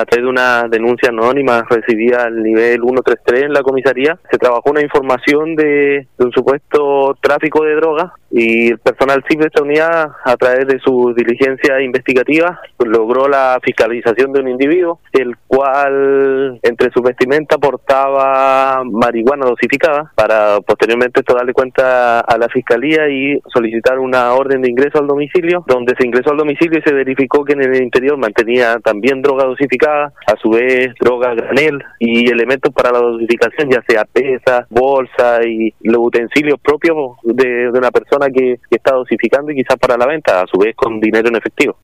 a través de una denuncia anónima recibida al nivel 133 en la comisaría, se trabajó una información de, un supuesto tráfico de drogas y el personal civil de esta unidad, a través de su diligencia investigativa, logró la fiscalización de un individuo, el cual entre su vestimenta portaba marihuana dosificada, para posteriormente esto darle cuenta a la fiscalía y solicitar una orden de ingreso al domicilio, donde se ingresó al domicilio y se verificó que en el interior mantenía también droga dosificada, a su vez droga granel y elementos para la dosificación, ya sea pesa, bolsa y los utensilios propios de, una persona que, que está dosificando y quizás para la venta, a su vez con dinero en efectivo.